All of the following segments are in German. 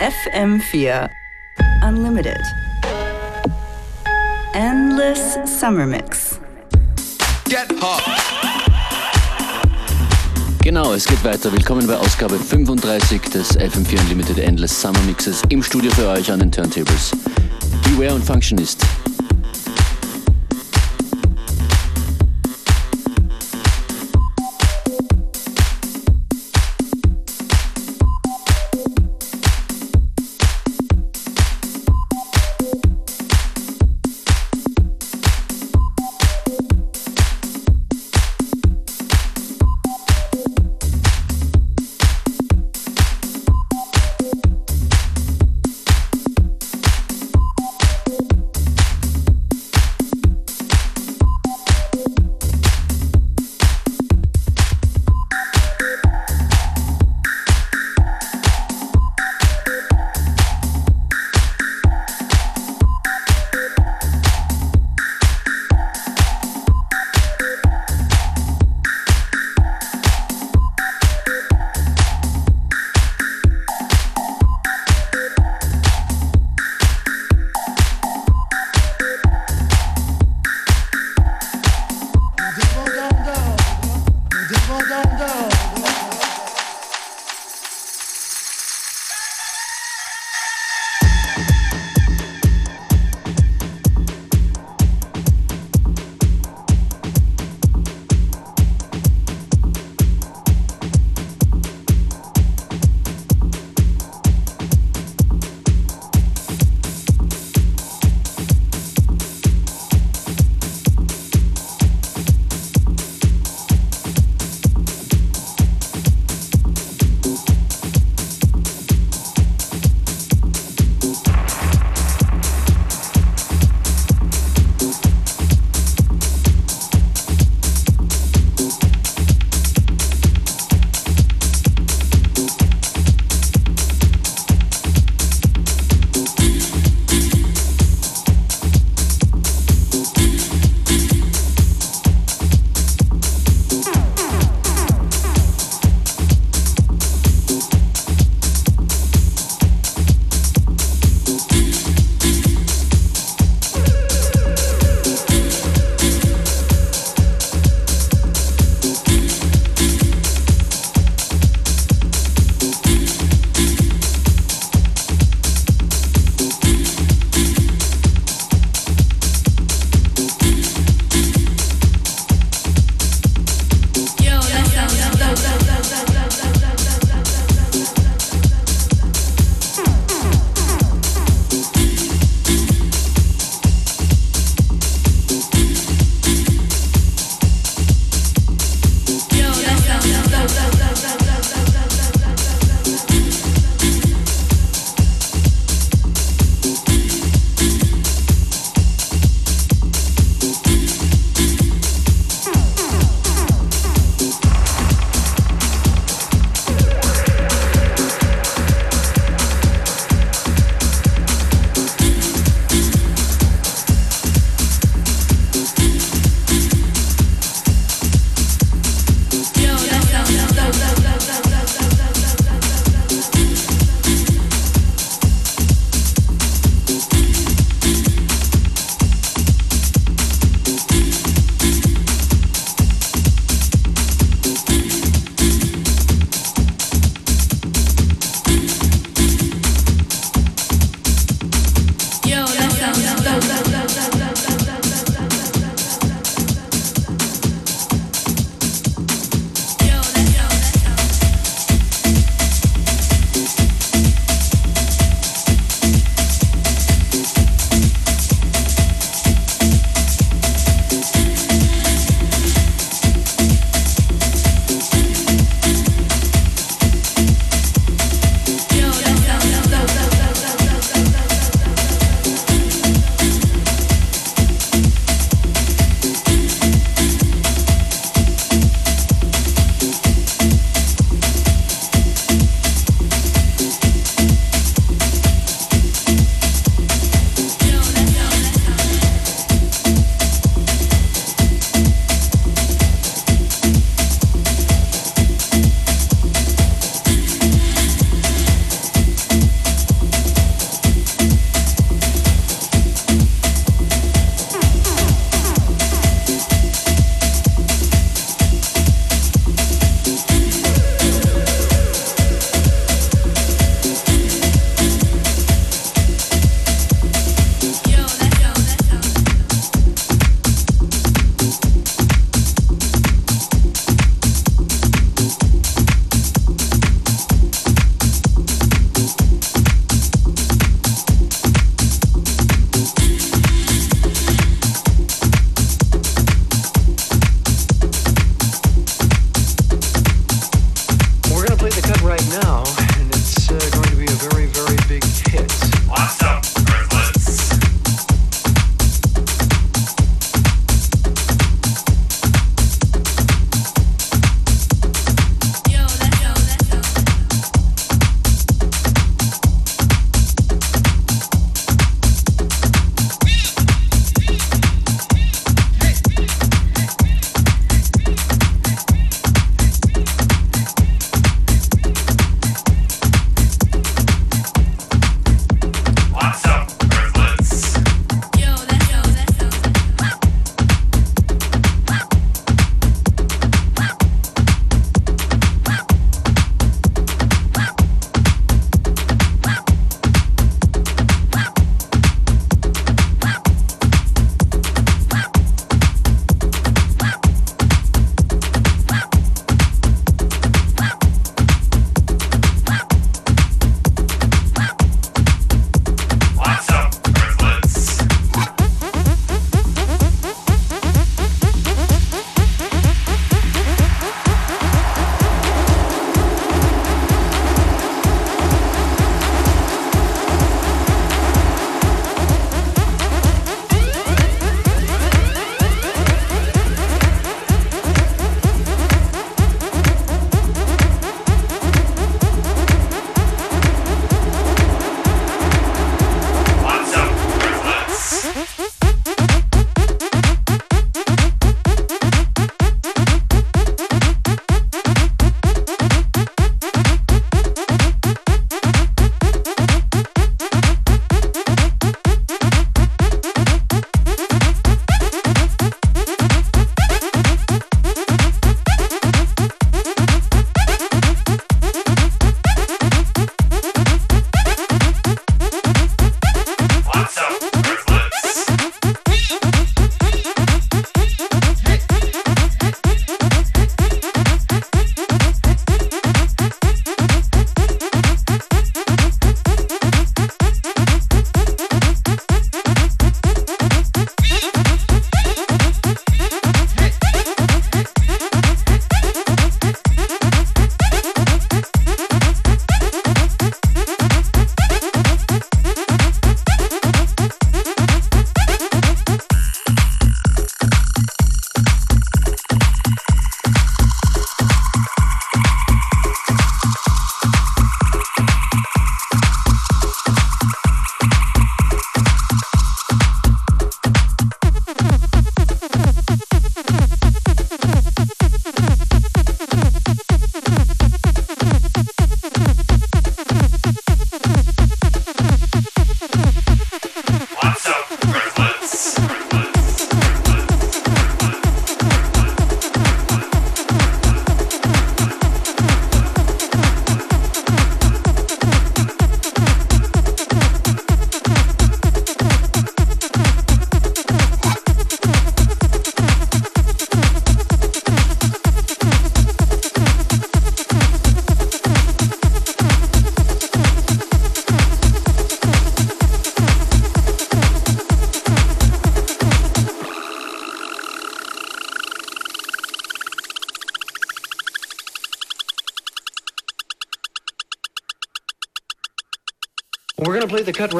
FM4 Unlimited. Endless Summer Mix. Get hot. Genau, es geht weiter. Willkommen bei Ausgabe 35 des FM4 Unlimited Endless Summer Mixes im Studio für euch an den Turntables. Beware und Functionist.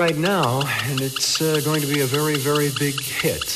Right now, and it's uh, going to be a very, very big hit.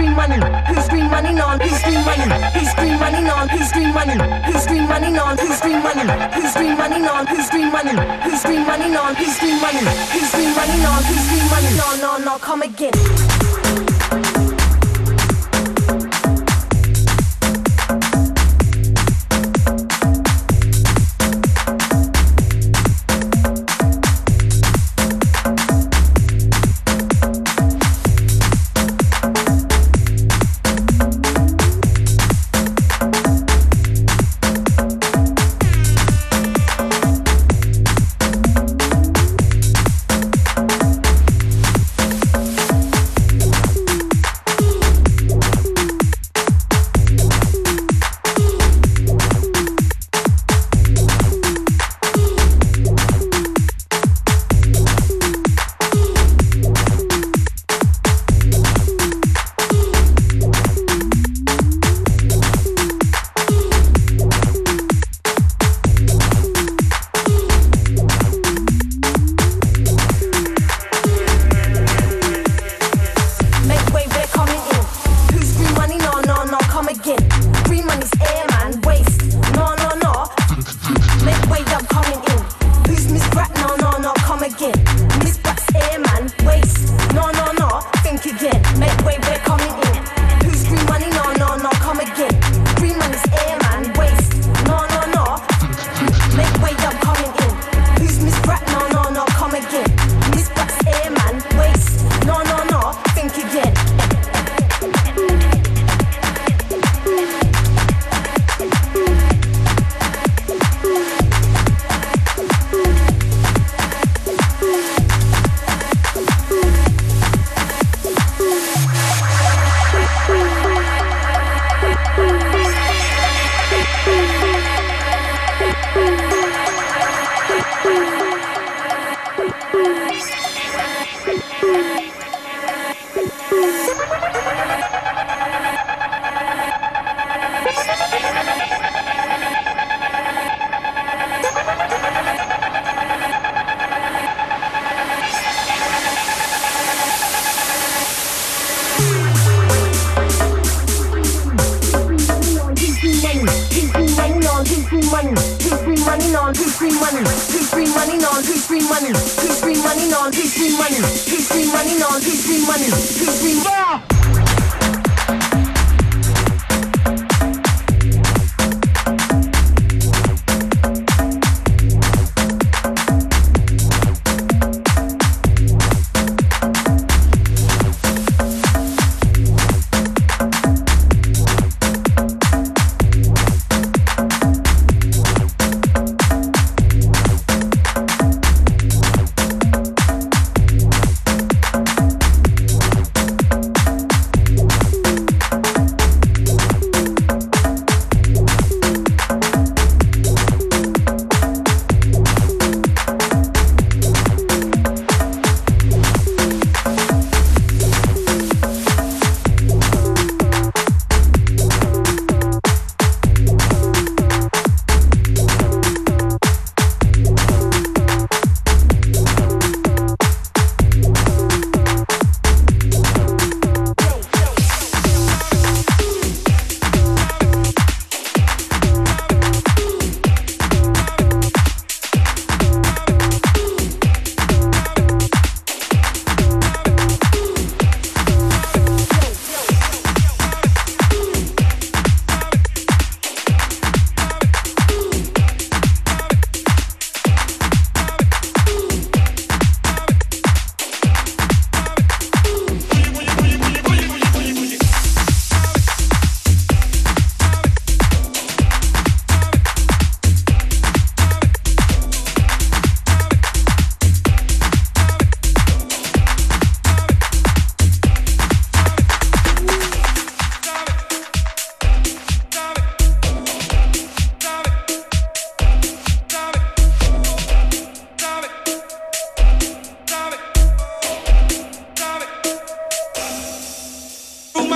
green running, who's green running on, who's green running, who's green running on, who's green running, who's green running on, who's green running, who's green running on, who's green running, who's green running on, who's green running, who's green running on, who's green running on, on, on, come again.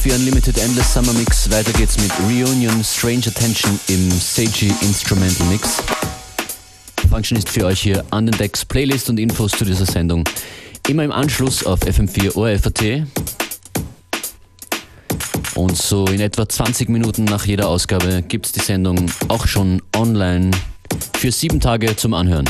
FM4 Unlimited Endless Summer Mix. Weiter geht's mit Reunion Strange Attention im Seiji Instrumental Mix. Function ist für euch hier an den Decks Playlist und Infos zu dieser Sendung immer im Anschluss auf FM4 ORFAT. Und so in etwa 20 Minuten nach jeder Ausgabe gibt's die Sendung auch schon online für sieben Tage zum Anhören.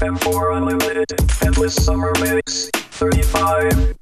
FM4 Unlimited, Endless Summer Mix, 35.